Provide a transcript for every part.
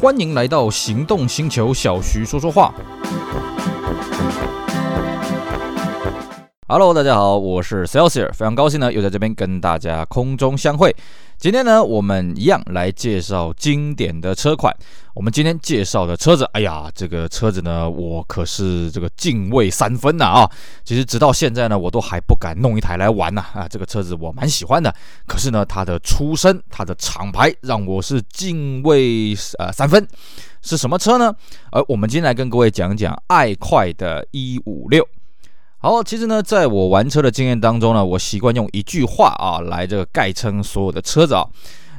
欢迎来到行动星球，小徐说说话。Hello，大家好，我是 Celsius，非常高兴呢，又在这边跟大家空中相会。今天呢，我们一样来介绍经典的车款。我们今天介绍的车子，哎呀，这个车子呢，我可是这个敬畏三分呐啊！其实直到现在呢，我都还不敢弄一台来玩呐啊！这个车子我蛮喜欢的，可是呢，它的出身、它的厂牌让我是敬畏呃三分。是什么车呢？而我们今天来跟各位讲讲爱快的156。好，其实呢，在我玩车的经验当中呢，我习惯用一句话啊来这个概称所有的车子啊。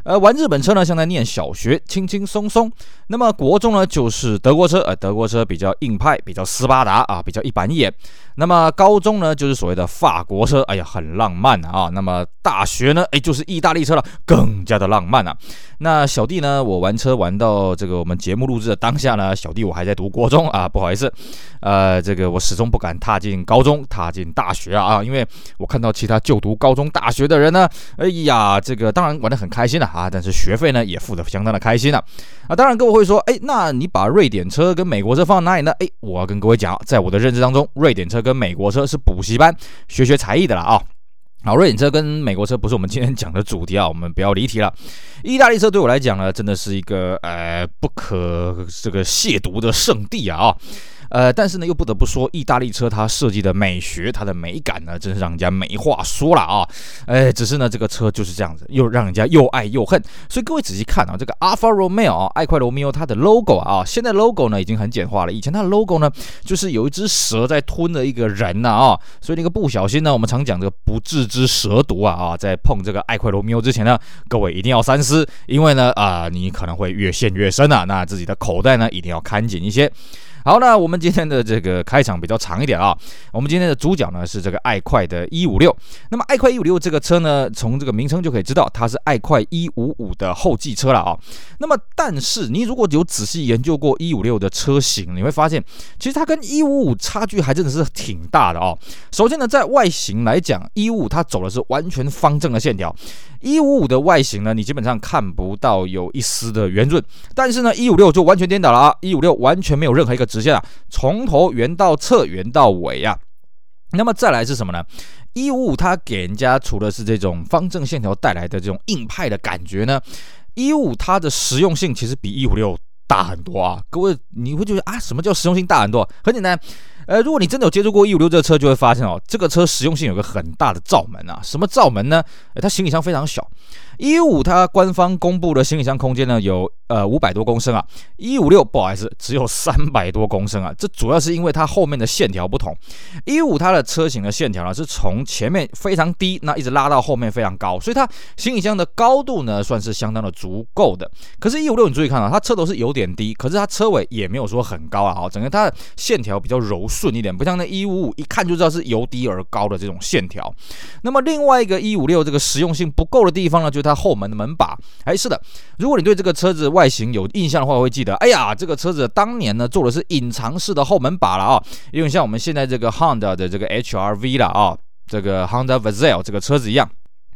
呃，玩日本车呢，像在念小学，轻轻松松。那么国中呢，就是德国车，呃，德国车比较硬派，比较斯巴达啊，比较一板一眼。那么高中呢，就是所谓的法国车，哎呀，很浪漫啊。那么大学呢，哎，就是意大利车了，更加的浪漫啊。那小弟呢，我玩车玩到这个我们节目录制的当下呢，小弟我还在读国中啊，不好意思，呃，这个我始终不敢踏进高中，踏进大学啊，因为我看到其他就读高中、大学的人呢，哎呀，这个当然玩得很开心了啊，但是学费呢也付得相当的开心了啊。当然各位会说，哎，那你把瑞典车跟美国车放在哪里呢？哎，我要跟各位讲，在我的认知当中，瑞典车跟跟美国车是补习班，学学才艺的啦啊。好，瑞典车跟美国车不是我们今天讲的主题啊，我们不要离题了。意大利车对我来讲呢，真的是一个呃不可这个亵渎的圣地啊。呃，但是呢，又不得不说，意大利车它设计的美学，它的美感呢，真是让人家没话说了啊！哎，只是呢，这个车就是这样子，又让人家又爱又恨。所以各位仔细看啊，这个 Alfa Romeo 啊，爱快罗密欧它的 logo 啊，现在 logo 呢已经很简化了，以前它的 logo 呢就是有一只蛇在吞了一个人呐啊，所以那个不小心呢，我们常讲这个不治之蛇毒啊啊，在碰这个爱快罗密欧之前呢，各位一定要三思，因为呢啊，你可能会越陷越深啊，那自己的口袋呢一定要看紧一些。好，那我们今天的这个开场比较长一点啊。我们今天的主角呢是这个爱快的156。那么爱快156这个车呢，从这个名称就可以知道它是爱快155的后继车了啊。那么，但是你如果有仔细研究过156的车型，你会发现其实它跟155差距还真的是挺大的啊。首先呢，在外形来讲，155它走的是完全方正的线条。一五五的外形呢，你基本上看不到有一丝的圆润，但是呢，一五六就完全颠倒了啊！一五六完全没有任何一个直线啊，从头圆到侧，圆到尾啊。那么再来是什么呢？一五五它给人家除了是这种方正线条带来的这种硬派的感觉呢，一五它的实用性其实比一五六大很多啊。各位你会觉得啊，什么叫实用性大很多？很简单。呃，如果你真的有接触过一五六这个车，就会发现哦，这个车实用性有个很大的罩门啊。什么罩门呢？它行李箱非常小。一五它官方公布的行李箱空间呢，有呃五百多公升啊，一五六不好意思，只有三百多公升啊。这主要是因为它后面的线条不同，一五它的车型的线条呢是从前面非常低，那一直拉到后面非常高，所以它行李箱的高度呢算是相当的足够的。可是，一五六你注意看啊，它车头是有点低，可是它车尾也没有说很高啊，整个它的线条比较柔顺顺一点，不像那一五五一看就知道是由低而高的这种线条。那么另外一个一五六这个实用性不够的地方呢，就是它。后门的门把，哎，是的，如果你对这个车子外形有印象的话，会记得，哎呀，这个车子当年呢做的是隐藏式的后门把了啊，因为像我们现在这个 Honda 的这个 HR-V 了啊，这个 Honda Vezel 这个车子一样，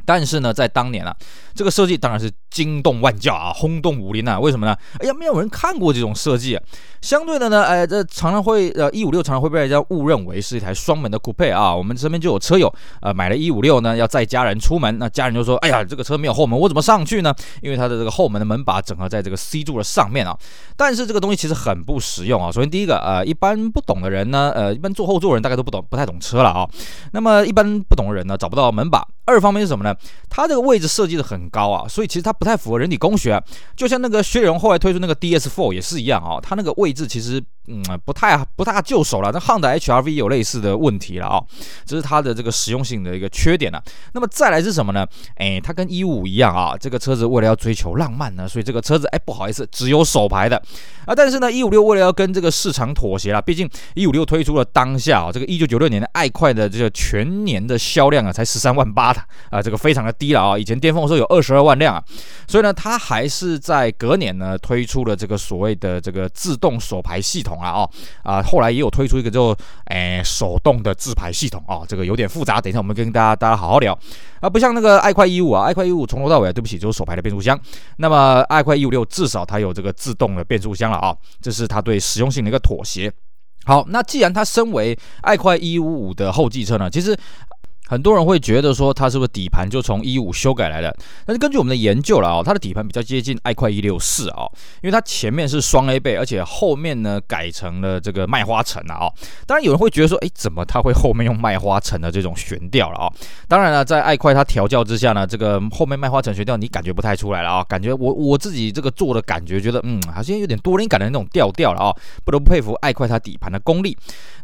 但是呢，在当年啊，这个设计当然是。惊动万教啊，轰动武林呐！为什么呢？哎呀，没有人看过这种设计啊。相对的呢，哎，这常常会呃，一五六常常会被人家误认为是一台双门的 Coupe 啊。我们身边就有车友呃，买了一五六呢，要载家人出门，那家人就说：“哎呀，这个车没有后门，我怎么上去呢？”因为它的这个后门的门把整合在这个 C 柱的上面啊。但是这个东西其实很不实用啊。首先第一个呃，一般不懂的人呢，呃，一般坐后座的人大概都不懂，不太懂车了啊。那么一般不懂的人呢，找不到门把。二方面是什么呢？它这个位置设计的很高啊，所以其实它。不太符合人体工学，就像那个雪铁龙后来推出那个 DS4 也是一样啊，它那个位置其实。嗯，不太不太就手了。那 Honda HR-V 有类似的问题了啊、哦，这是它的这个实用性的一个缺点了、那么再来是什么呢？哎，它跟155一样啊，这个车子为了要追求浪漫呢，所以这个车子哎不好意思，只有手排的啊。但是呢，156为了要跟这个市场妥协了，毕竟156推出了当下啊，这个1996年的爱快的这个全年的销量啊才十三万八的啊，这个非常的低了啊。以前巅峰的时候有二十二万辆啊，所以呢，它还是在隔年呢推出了这个所谓的这个自动手排系统啊，哦啊，后来也有推出一个就诶手动的自排系统啊，这个有点复杂，等一下我们跟大家大家好好聊啊，不像那个爱快一五啊，爱快一五从头到尾对不起就是手排的变速箱，那么爱快一五六至少它有这个自动的变速箱了啊，这是它对实用性的一个妥协。好，那既然它身为爱快一五五的后继车呢，其实。很多人会觉得说它是不是底盘就从一五修改来的？但是根据我们的研究了啊，它的底盘比较接近爱快一六四啊，因为它前面是双 A 背，而且后面呢改成了这个麦花臣了啊。当然有人会觉得说，哎，怎么它会后面用麦花臣的这种悬吊了啊？当然了，在爱快它调教之下呢，这个后面麦花臣悬吊你感觉不太出来了啊，感觉我我自己这个做的感觉觉得嗯，好像有点多灵感的那种调调了啊，不得不佩服爱快它底盘的功力。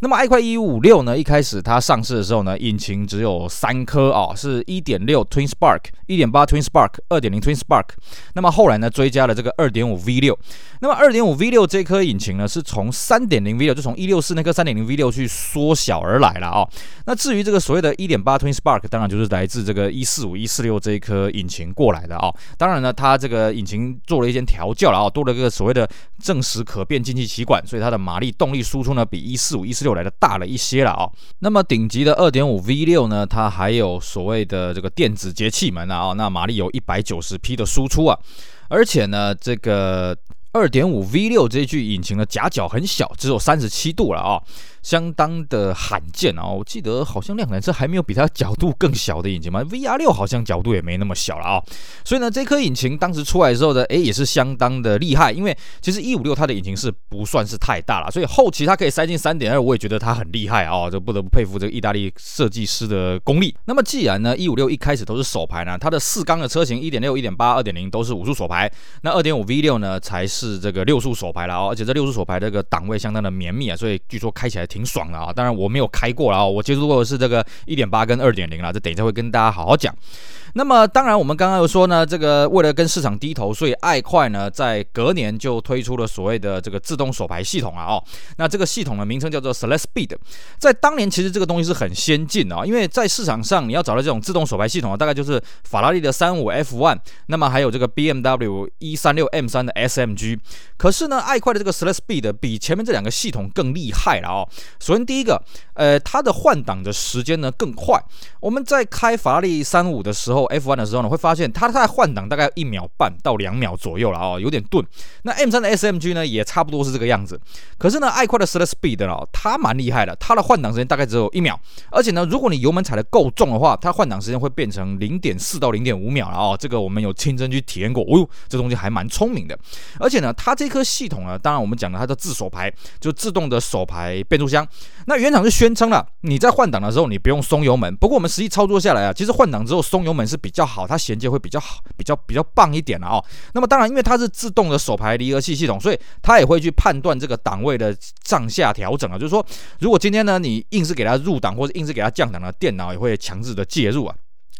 那么爱快一五六呢，一开始它上市的时候呢，引擎只有有三颗啊，是一点六 Twin Spark，一点八 Twin Spark，二点零 Twin Spark。那么后来呢，追加了这个二点五 V 六。那么二点五 V 六这颗引擎呢，是从三点零 V 六，就从一六四那颗三点零 V 六去缩小而来了啊。那至于这个所谓的一点八 Twin Spark，当然就是来自这个一四五一四六这一颗引擎过来的啊。当然呢，它这个引擎做了一些调教了啊，多了个所谓的正时可变进气歧管，所以它的马力动力输出呢，比一四五一四六来的大了一些了啊。那么顶级的二点五 V 六呢，它还有所谓的这个电子节气门啊，那马力有一百九十匹的输出啊，而且呢，这个二点五 V 六这具引擎的夹角很小，只有三十七度了啊。相当的罕见啊！我记得好像量产车还没有比它角度更小的引擎嘛，VR 六好像角度也没那么小了啊。所以呢，这颗引擎当时出来的时候呢，诶，也是相当的厉害。因为其实一五六它的引擎是不算是太大了，所以后期它可以塞进三点二，我也觉得它很厉害啊，就不得不佩服这个意大利设计师的功力。那么既然呢，一五六一开始都是手排呢，它的四缸的车型一点六、一点八、二点零都是五速手排，那二点五 V 六呢才是这个六速手排了啊，而且这六速手排这个档位相当的绵密啊，所以据说开起来。挺爽的啊！当然我没有开过了啊，我接触过的是这个一点八跟二点零了，这等一下会跟大家好好讲。那么当然，我们刚刚有说呢，这个为了跟市场低头，所以爱快呢在隔年就推出了所谓的这个自动手排系统啊哦。那这个系统的名称叫做 Celespeed，在当年其实这个东西是很先进的啊，因为在市场上你要找到这种自动手排系统啊，大概就是法拉利的三五 F1，那么还有这个 BMW 一三六 M 三的 SMG。可是呢，爱快的这个 Celespeed 比前面这两个系统更厉害了哦。首先第一个，呃，它的换挡的时间呢更快。我们在开法拉利三五的时候。F1 的时候呢，会发现它在换挡大概一秒半到两秒左右了哦，有点钝。那 M3 的 SMG 呢，也差不多是这个样子。可是呢，爱快的 Celespeed 呢，它蛮厉害的，它的换挡时间大概只有一秒。而且呢，如果你油门踩得够重的话，它换挡时间会变成零点四到零点五秒了哦。这个我们有亲身去体验过，哦哟，这东西还蛮聪明的。而且呢，它这颗系统呢，当然我们讲的它的自手排，就自动的手排变速箱。那原厂是宣称了，你在换挡的时候你不用松油门。不过我们实际操作下来啊，其实换挡之后松油门是比较好，它衔接会比较好，比较比较棒一点了哦。那么当然，因为它是自动的手排离合器系统，所以它也会去判断这个档位的上下调整啊。就是说，如果今天呢你硬是给它入档或者硬是给它降档的，电脑也会强制的介入啊。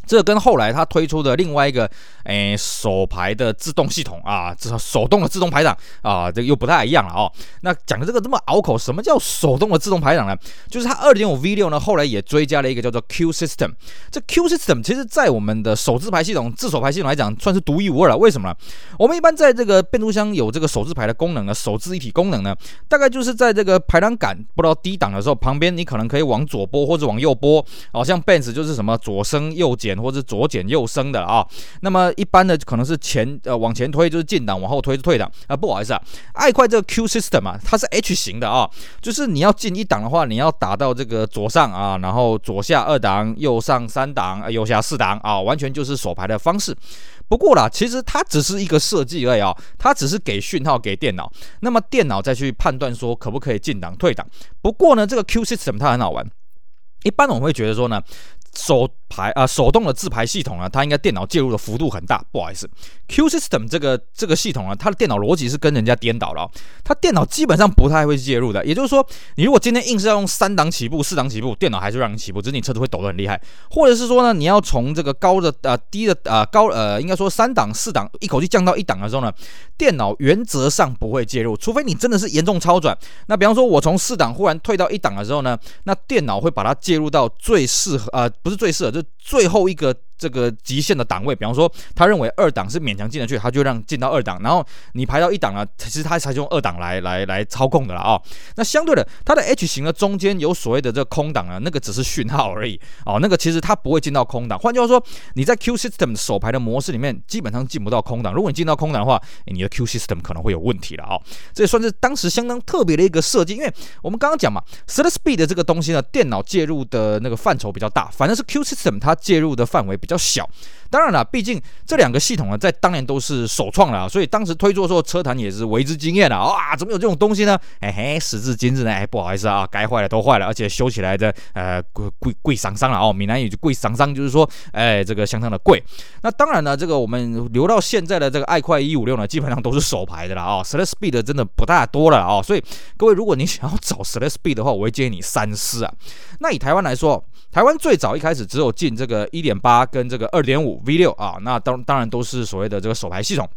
这跟后来它推出的另外一个诶手排的自动系统啊，这手动的自动排档啊，这个又不太一样了哦。那讲的这个这么拗口，什么叫手动的自动排档呢？就是它二点五 V 六呢，后来也追加了一个叫做 Q System。这 Q System 其实在我们的手自排系统、自手排系统来讲，算是独一无二了。为什么呢？我们一般在这个变速箱有这个手自排的功能呢，手自一体功能呢，大概就是在这个排档杆不知道低档的时候，旁边你可能可以往左拨或者往右拨，好像 Benz 就是什么左升右减。或者左减右升的啊，那么一般的可能是前呃往前推就是进档，往后推是退档啊。不好意思啊，爱快这个 Q system 啊，它是 H 型的啊，就是你要进一档的话，你要打到这个左上啊，然后左下二档，右上三档，右下四档啊，完全就是手排的方式。不过啦，其实它只是一个设计而已啊，它只是给讯号给电脑，那么电脑再去判断说可不可以进档退档。不过呢，这个 Q system 它很好玩，一般我们会觉得说呢。手排啊，手动的自排系统呢，它应该电脑介入的幅度很大。不好意思，Q System 这个这个系统呢，它的电脑逻辑是跟人家颠倒了哦。它电脑基本上不太会介入的。也就是说，你如果今天硬是要用三档起步、四档起步，电脑还是让你起步，只是你车子会抖得很厉害。或者是说呢，你要从这个高的呃低的呃高呃，应该说三档、四档一口气降到一档的时候呢，电脑原则上不会介入，除非你真的是严重超转。那比方说，我从四档忽然退到一档的时候呢，那电脑会把它介入到最适合呃。不是最适合，最后一个这个极限的档位，比方说他认为二档是勉强进得去，他就让进到二档，然后你排到一档呢，其实他才是用二档来来来操控的了啊、哦。那相对的，它的 H 型的中间有所谓的这个空档啊，那个只是讯号而已哦，那个其实它不会进到空档。换句话说，你在 Q System 手排的模式里面，基本上进不到空档。如果你进到空档的话，你的 Q System 可能会有问题了啊、这也算是当时相当特别的一个设计，因为我们刚刚讲嘛，Select Speed 的这个东西呢，电脑介入的那个范畴比较大，反正是 Q System 它介入的范围比较小。当然了，毕竟这两个系统呢，在当年都是首创了，所以当时推出的时候，车坛也是为之惊艳的。哇，怎么有这种东西呢？嘿嘿，时至今日呢，哎，不好意思啊，该坏的都坏了，而且修起来的呃贵贵贵桑桑了哦。闽南语就贵桑桑，就是说，哎，这个相当的贵。那当然呢，这个我们留到现在的这个爱快一五六呢，基本上都是手排的了啊。Select Speed 真的不大多了啊，所以各位，如果你想要找 Select Speed 的话，我会建议你三思啊。那以台湾来说，台湾最早一开始只有进这个一点八跟这个二点五 V 六啊，那当当然都是所谓的这个手排系统。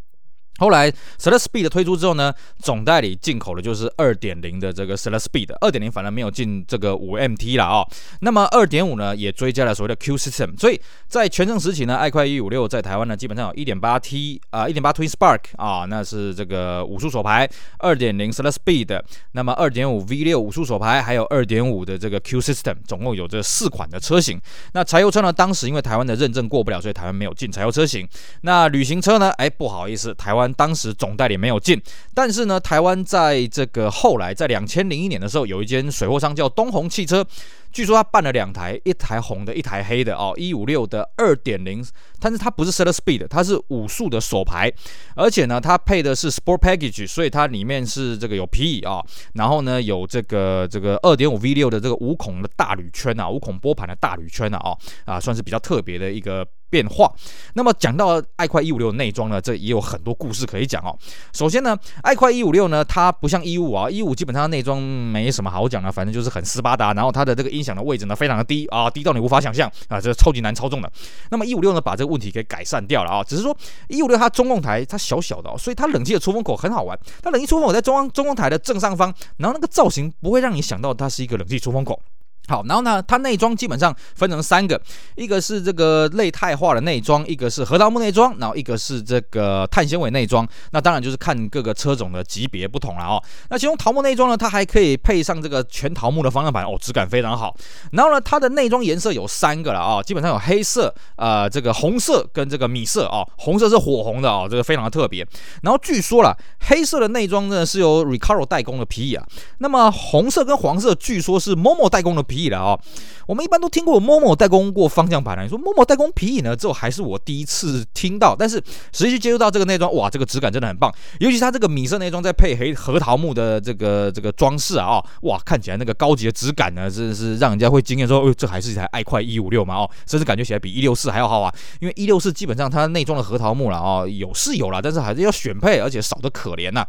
后来 s e l e Speed 的推出之后呢，总代理进口的就是二点零的这个 s e l e Speed，二点零反而没有进这个五 MT 了啊、哦。那么二点五呢，也追加了所谓的 Q System。所以在全盛时期呢，爱快一五六在台湾呢，基本上有一点八 T 啊，一点八 Twin Spark 啊，那是这个五速手排，二点零 s e l e Speed，那么二点五 V 六五速手排，还有二点五的这个 Q System，总共有这四款的车型。那柴油车呢，当时因为台湾的认证过不了，所以台湾没有进柴油车型。那旅行车呢，哎，不好意思，台湾。当时总代理没有进，但是呢，台湾在这个后来，在两千零一年的时候，有一间水货商叫东红汽车，据说他办了两台，一台红的，一台黑的哦，一五六的二点零，但是它不是 set Speed，它是五速的手排，而且呢，它配的是 Sport Package，所以它里面是这个有皮椅啊，然后呢，有这个这个二点五 V 六的这个五孔的大铝圈啊，五孔拨盘的大铝圈啊，啊，算是比较特别的一个。变化。那么讲到爱快一五六内装呢，这也有很多故事可以讲哦。首先呢，爱快一五六呢，它不像一五啊，一五基本上内装没什么好讲的，反正就是很斯巴达，然后它的这个音响的位置呢非常的低啊，低到你无法想象啊，这超级难操纵的。那么一五六呢，把这个问题给改善掉了啊，只是说一五六它中控台它小小的，所以它冷气的出风口很好玩，它冷气出风口在中央中控台的正上方，然后那个造型不会让你想到它是一个冷气出风口。好，然后呢，它内装基本上分成三个，一个是这个类钛化的内装，一个是核桃木内装，然后一个是这个碳纤维内装。那当然就是看各个车种的级别不同了哦。那其中桃木内装呢，它还可以配上这个全桃木的方向盘哦，质感非常好。然后呢，它的内装颜色有三个了啊、基本上有黑色、呃这个红色跟这个米色哦，红色是火红的哦，这个非常的特别。然后据说了，黑色的内装呢是由 Recaro 代工的皮椅啊，那么红色跟黄色据说是 Momo 代工的。皮椅了啊，我们一般都听过 Momo 代工过方向盘了。你说 Momo 代工皮椅呢？之后还是我第一次听到。但是实际接触到这个内装，哇，这个质感真的很棒。尤其它这个米色内装再配黑核桃木的这个这个装饰啊，哇，看起来那个高级的质感呢，真的是让人家会惊艳。说，哦，这还是一台爱快一五六嘛？哦，甚至感觉起来比一六四还要好啊。因为一六四基本上它内装的核桃木了啊，有是有了，但是还是要选配，而且少得可怜呐。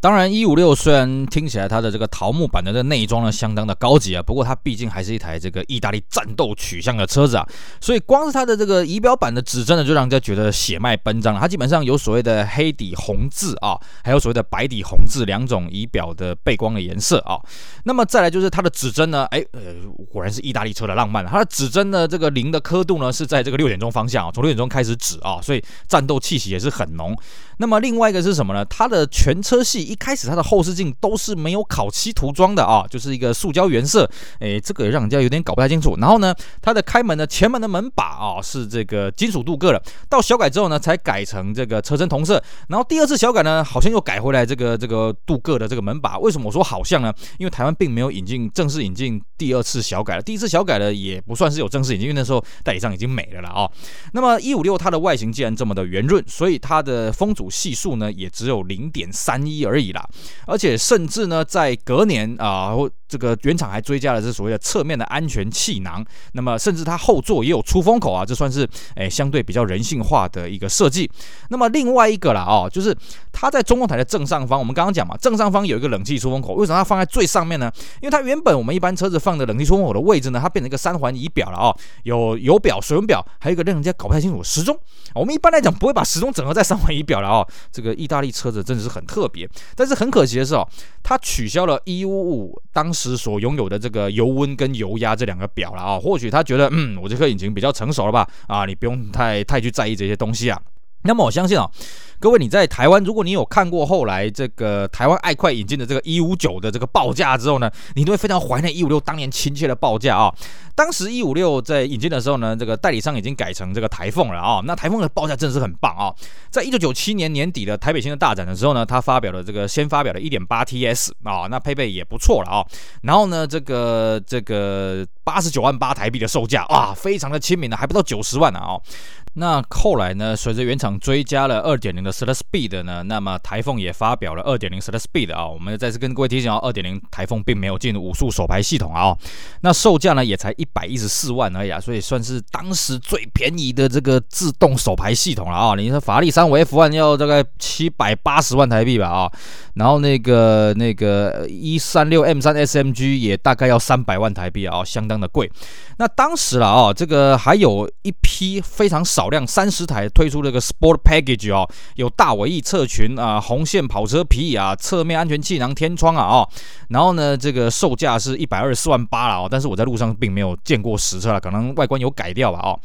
当然，一五六虽然听起来它的这个桃木版的这个内装呢相当的高级啊，不过它毕竟还是一台这个意大利战斗取向的车子啊，所以光是它的这个仪表板的指针呢，就让人家觉得血脉奔张了。它基本上有所谓的黑底红字啊，还有所谓的白底红字两种仪表的背光的颜色啊。那么再来就是它的指针呢，哎呃，果然是意大利车的浪漫。它的指针呢，这个零的刻度呢是在这个六点钟方向啊，从六点钟开始指啊，所以战斗气息也是很浓。那么另外一个是什么呢？它的全车系一开始它的后视镜都是没有烤漆涂装的啊，就是一个塑胶原色，哎，这个让人家有点搞不太清楚。然后呢，它的开门的前门的门把啊是这个金属镀铬的，到小改之后呢才改成这个车身同色。然后第二次小改呢，好像又改回来这个这个镀铬的这个门把。为什么我说好像呢？因为台湾并没有引进正式引进第二次小改了，第一次小改了也不算是有正式引进，因为那时候代理商已经没了了啊。那么一五六它的外形既然这么的圆润，所以它的风阻系数呢也只有零点三一而已啦，而且甚至呢在隔年啊。这个原厂还追加了这所谓的侧面的安全气囊，那么甚至它后座也有出风口啊，这算是诶相对比较人性化的一个设计。那么另外一个啦哦，就是它在中控台的正上方，我们刚刚讲嘛，正上方有一个冷气出风口，为什么它放在最上面呢？因为它原本我们一般车子放的冷气出风口的位置呢，它变成一个三环仪表了啊、哦，有油表、水温表，还有一个让人家搞不太清楚时钟。我们一般来讲不会把时钟整合在三环仪表了啊、哦，这个意大利车子真的是很特别。但是很可惜的是哦，它取消了一五五当时所拥有的这个油温跟油压这两个表了啊、哦，或许他觉得嗯，我这颗引擎比较成熟了吧啊，你不用太太去在意这些东西啊。那么我相信啊，各位你在台湾，如果你有看过后来这个台湾爱快引进的这个一五九的这个报价之后呢，你都会非常怀念一五六当年亲切的报价啊。当时一五六在引进的时候呢，这个代理商已经改成这个台凤了啊。那台凤的报价真的是很棒啊。在一九九七年年底的台北新车大展的时候呢，他发表了这个先发表了一点八 TS 啊，那配备也不错了啊。然后呢，这个这个八十九万八台币的售价啊，非常的亲民的，还不到九十万呢啊。那后来呢，随着原厂追加了二点零的 Select Speed 呢，那么台凤也发表了二点零 slot speed 啊。我们再次跟各位提醒啊，二点零台凤并没有进入五速手排系统啊。那售价呢也才一百一十四万而已啊，所以算是当时最便宜的这个自动手排系统了啊。你说法拉利三五 F1 要大概七百八十万台币吧啊，然后那个那个一三六 M 三 SMG 也大概要三百万台币啊，相当的贵。那当时了啊，这个还有一批非常少。少量三十台推出这个 Sport Package 哦，有大尾翼侧裙啊，红线跑车皮椅啊，侧面安全气囊天窗啊哦，然后呢，这个售价是一百二十四万八了哦，但是我在路上并没有见过实车了，可能外观有改掉吧哦。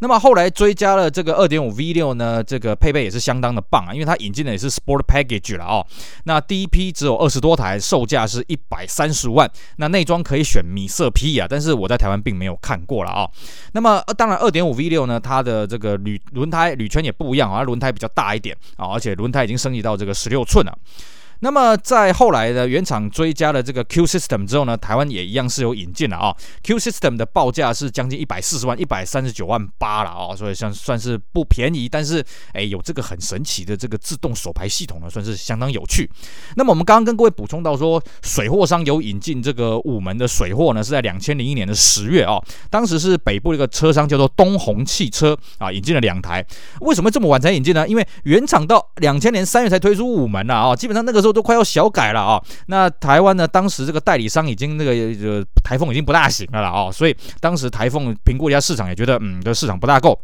那么后来追加了这个二点五 V 六呢，这个配备也是相当的棒啊，因为它引进的也是 Sport Package 了哦。那第一批只有二十多台，售价是一百三十万。那内装可以选米色皮啊，但是我在台湾并没有看过了啊、哦。那么当然二点五 V 六呢，它的这个铝轮胎铝圈也不一啊，轮胎比较大一点啊，而且轮胎已经升级到这个十六寸了。那么在后来的原厂追加了这个 Q System 之后呢，台湾也一样是有引进了啊。Q System 的报价是将近一百四十万，一百三十九万八了啊，所以算算是不便宜。但是哎，有这个很神奇的这个自动手排系统呢，算是相当有趣。那么我们刚刚跟各位补充到说，水货商有引进这个五门的水货呢，是在两千零一年的十月啊，当时是北部一个车商叫做东红汽车啊，引进了两台。为什么这么晚才引进呢？因为原厂到两千年三月才推出五门了啊，基本上那个时候。都快要小改了啊！那台湾呢？当时这个代理商已经那个呃台风已经不大行了了啊，所以当时台风评估一下市场，也觉得嗯，这市场不大够。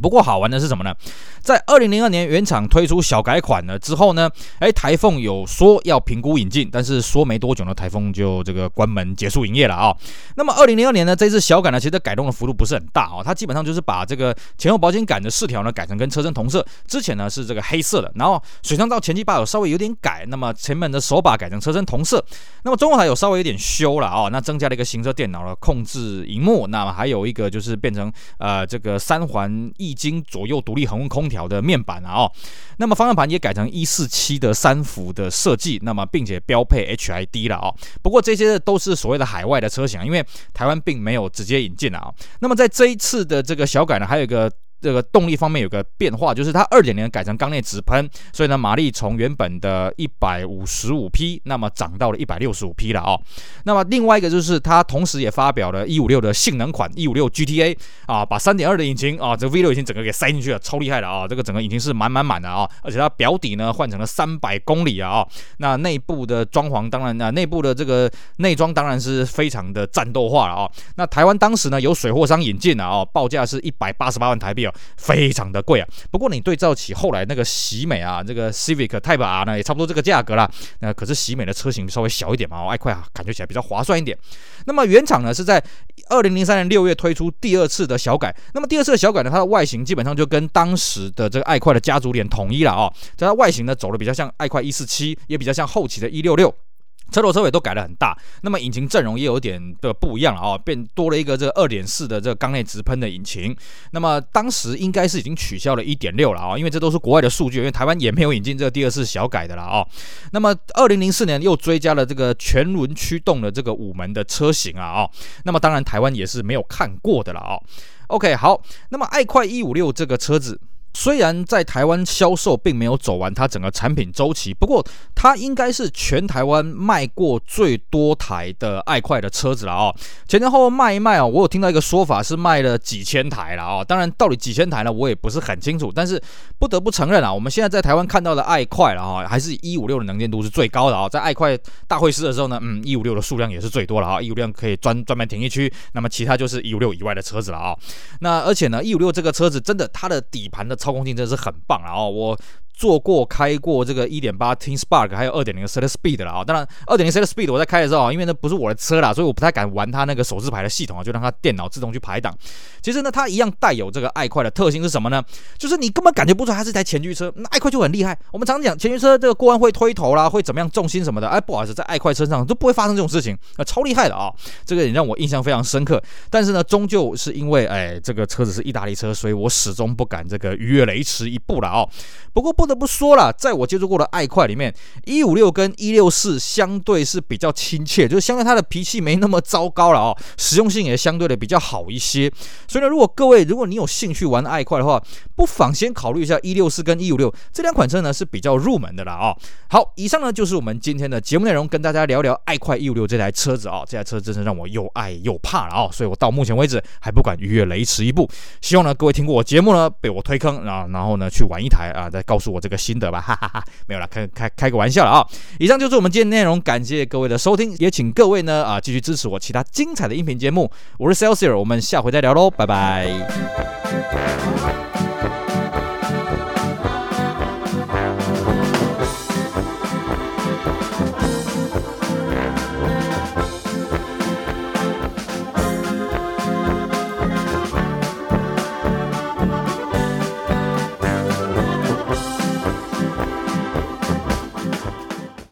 不过好玩的是什么呢？在二零零二年原厂推出小改款了之后呢，哎，台凤有说要评估引进，但是说没多久呢，台凤就这个关门结束营业了啊。那么二零零二年呢，这次小改呢，其实改动的幅度不是很大啊，它基本上就是把这个前后保险杆的饰条呢改成跟车身同色，之前呢是这个黑色的，然后水箱罩前机把手稍微有点改，那么前门的手把改成车身同色，那么中控台有稍微有点修了啊，那增加了一个行车电脑的控制荧幕，那么还有一个就是变成呃这个三环一。一斤左右独立恒温空调的面板啊，哦，那么方向盘也改成一四七的三幅的设计，那么并且标配 HID 了哦。不过这些都是所谓的海外的车型，因为台湾并没有直接引进啊。那么在这一次的这个小改呢，还有一个。这个动力方面有个变化，就是它二点零改成缸内直喷，所以呢马力从原本的一百五十五匹，那么涨到了一百六十五匹了哦。那么另外一个就是它同时也发表了一五六的性能款一五六 GTA 啊，把三点二的引擎啊，这 V 六引擎整个给塞进去了，超厉害的啊！这个整个引擎是满满满的啊，而且它表底呢换成了三百公里啊，那内部的装潢当然啊，内部的这个内装当然是非常的战斗化了啊。那台湾当时呢有水货商引进了啊，报价是一百八十八万台币。非常的贵啊，不过你对照起后来那个喜美啊，这个 Civic Type R 呢，也差不多这个价格啦。那可是喜美的车型稍微小一点嘛，爱快啊，感觉起来比较划算一点。那么原厂呢是在二零零三年六月推出第二次的小改，那么第二次的小改呢，它的外形基本上就跟当时的这个爱快的家族脸统一了啊，在它外形呢走的比较像爱快一四七，也比较像后期的一六六。车头车尾都改了很大，那么引擎阵容也有点的不一样了啊，变多了一个这个二点四的这个缸内直喷的引擎。那么当时应该是已经取消了一点六了啊，因为这都是国外的数据，因为台湾也没有引进这个第二次小改的了啊。那么二零零四年又追加了这个全轮驱动的这个五门的车型啊啊，那么当然台湾也是没有看过的了啊。OK，好，那么爱快一五六这个车子。虽然在台湾销售并没有走完它整个产品周期，不过它应该是全台湾卖过最多台的爱快的车子了哦。前前后后卖一卖哦，我有听到一个说法是卖了几千台了哦。当然，到底几千台呢，我也不是很清楚。但是不得不承认啊，我们现在在台湾看到的爱快了哈，还是一五六的能见度是最高的啊。在爱快大会师的时候呢，嗯，一五六的数量也是最多了啊。一五六可以专专门停一区，那么其他就是一五六以外的车子了啊。那而且呢，一五六这个车子真的它的底盘的操控性真的是很棒啊！我。做过开过这个一点八 T Spark 还有二点零的 City Speed 的了啊，当然二点零 City Speed 我在开的时候啊，因为那不是我的车啦，所以我不太敢玩它那个手自排的系统啊，就让它电脑自动去排档。其实呢，它一样带有这个爱快的特性是什么呢？就是你根本感觉不出来它是台前驱车，那爱快就很厉害。我们常讲前驱车这个过弯会推头啦，会怎么样重心什么的，哎，不好意思，在爱快车上都不会发生这种事情，啊，超厉害的啊！这个也让我印象非常深刻。但是呢，终究是因为哎，这个车子是意大利车，所以我始终不敢这个逾越雷池一步了啊。不过不得不说了，在我接触过的爱快里面，一五六跟一六四相对是比较亲切，就是相对它的脾气没那么糟糕了哦，实用性也相对的比较好一些。所以呢，如果各位如果你有兴趣玩爱快的话，不妨先考虑一下一六四跟一五六这两款车呢，是比较入门的了啊。好，以上呢就是我们今天的节目内容，跟大家聊聊爱快一五六这台车子啊，这台车真是让我又爱又怕了啊，所以我到目前为止还不敢逾越雷池一步。希望呢各位听过我节目呢，被我推坑啊，然后呢去玩一台啊，再。告诉我这个心得吧，哈哈哈，没有了，开开开个玩笑了啊！以上就是我们今天内容，感谢各位的收听，也请各位呢啊继续支持我其他精彩的音频节目。我是 Celsior，我们下回再聊喽，拜拜。